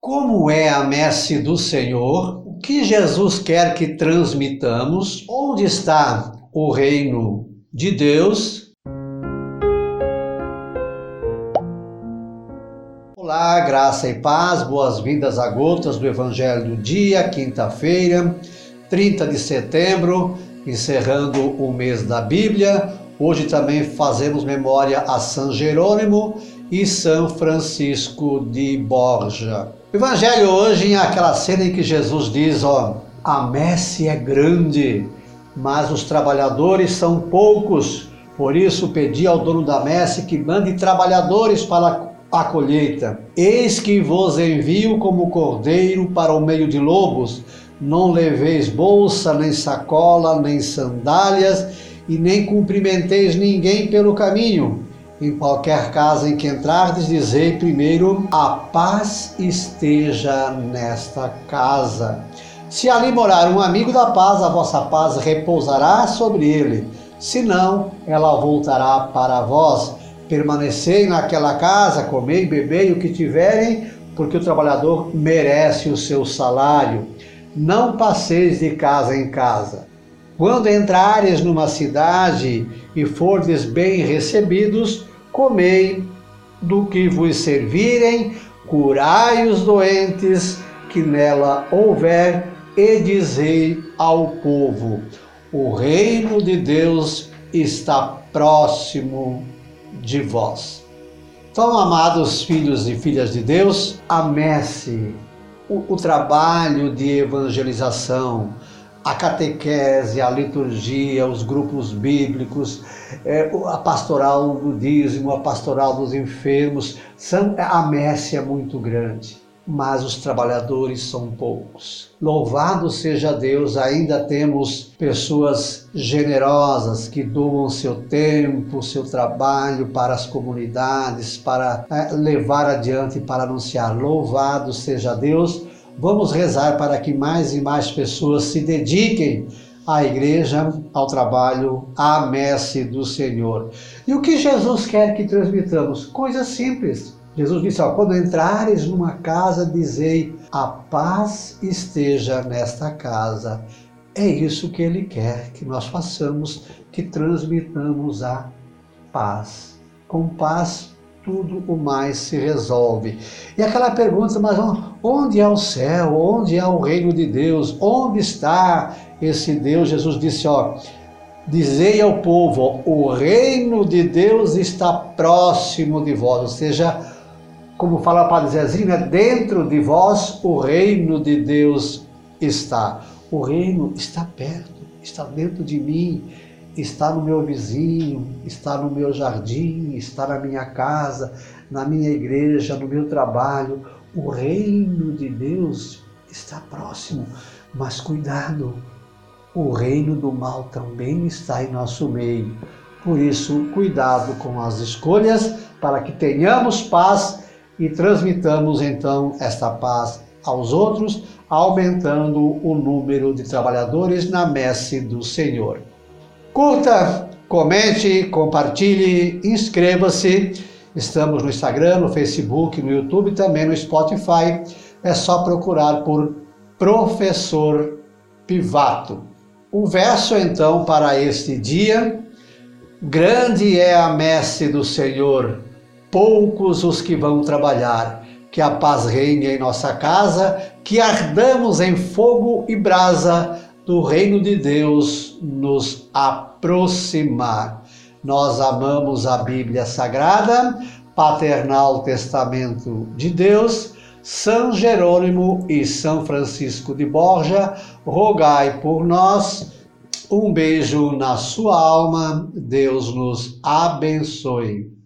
Como é a messe do Senhor? O que Jesus quer que transmitamos? Onde está o reino de Deus? Olá, graça e paz, boas-vindas a gotas do Evangelho do Dia, quinta-feira, 30 de setembro, encerrando o mês da Bíblia. Hoje também fazemos memória a São Jerônimo e São Francisco de Borja. O evangelho hoje é aquela cena em que Jesus diz, ó, a messe é grande, mas os trabalhadores são poucos. Por isso pedi ao dono da messe que mande trabalhadores para a colheita. Eis que vos envio como cordeiro para o meio de lobos. Não leveis bolsa, nem sacola, nem sandálias, e nem cumprimenteis ninguém pelo caminho. Em qualquer casa em que entrardes, dizei primeiro: a paz esteja nesta casa. Se ali morar um amigo da paz, a vossa paz repousará sobre ele. Se não, ela voltará para vós. Permanecei naquela casa, comei bebei o que tiverem, porque o trabalhador merece o seu salário. Não passeis de casa em casa. Quando entrares numa cidade e fordes bem recebidos, comei do que vos servirem, curai os doentes que nela houver, e dizei ao povo: o reino de Deus está próximo de vós. Então, amados filhos e filhas de Deus, a messe, o, o trabalho de evangelização, a catequese, a liturgia, os grupos bíblicos, é, a pastoral do dízimo, a pastoral dos enfermos, são, a messe é muito grande, mas os trabalhadores são poucos. Louvado seja Deus, ainda temos pessoas generosas que doam seu tempo, seu trabalho para as comunidades, para é, levar adiante, para anunciar. Louvado seja Deus Vamos rezar para que mais e mais pessoas se dediquem à igreja, ao trabalho, à messe do Senhor. E o que Jesus quer que transmitamos? Coisas simples. Jesus disse: ó, quando entrares numa casa, dizei: a paz esteja nesta casa. É isso que ele quer que nós façamos, que transmitamos a paz. Com paz tudo o mais se resolve. E aquela pergunta, mas onde é o céu? Onde é o reino de Deus? Onde está esse Deus? Jesus disse, ó, dizei ao povo, o reino de Deus está próximo de vós, ou seja, como fala o Padre Zezinho, é dentro de vós o reino de Deus está. O reino está perto, está dentro de mim está no meu vizinho, está no meu jardim, está na minha casa, na minha igreja, no meu trabalho. O reino de Deus está próximo, mas cuidado, o reino do mal também está em nosso meio. Por isso, cuidado com as escolhas para que tenhamos paz e transmitamos então esta paz aos outros, aumentando o número de trabalhadores na messe do Senhor. Curta, comente, compartilhe, inscreva-se. Estamos no Instagram, no Facebook, no YouTube também no Spotify. É só procurar por Professor Pivato. O verso então para este dia: Grande é a messe do Senhor, poucos os que vão trabalhar. Que a paz reine em nossa casa, que ardamos em fogo e brasa do reino de Deus nos aproximar. Nós amamos a Bíblia Sagrada, Paternal Testamento de Deus, São Jerônimo e São Francisco de Borja, rogai por nós. Um beijo na sua alma, Deus nos abençoe.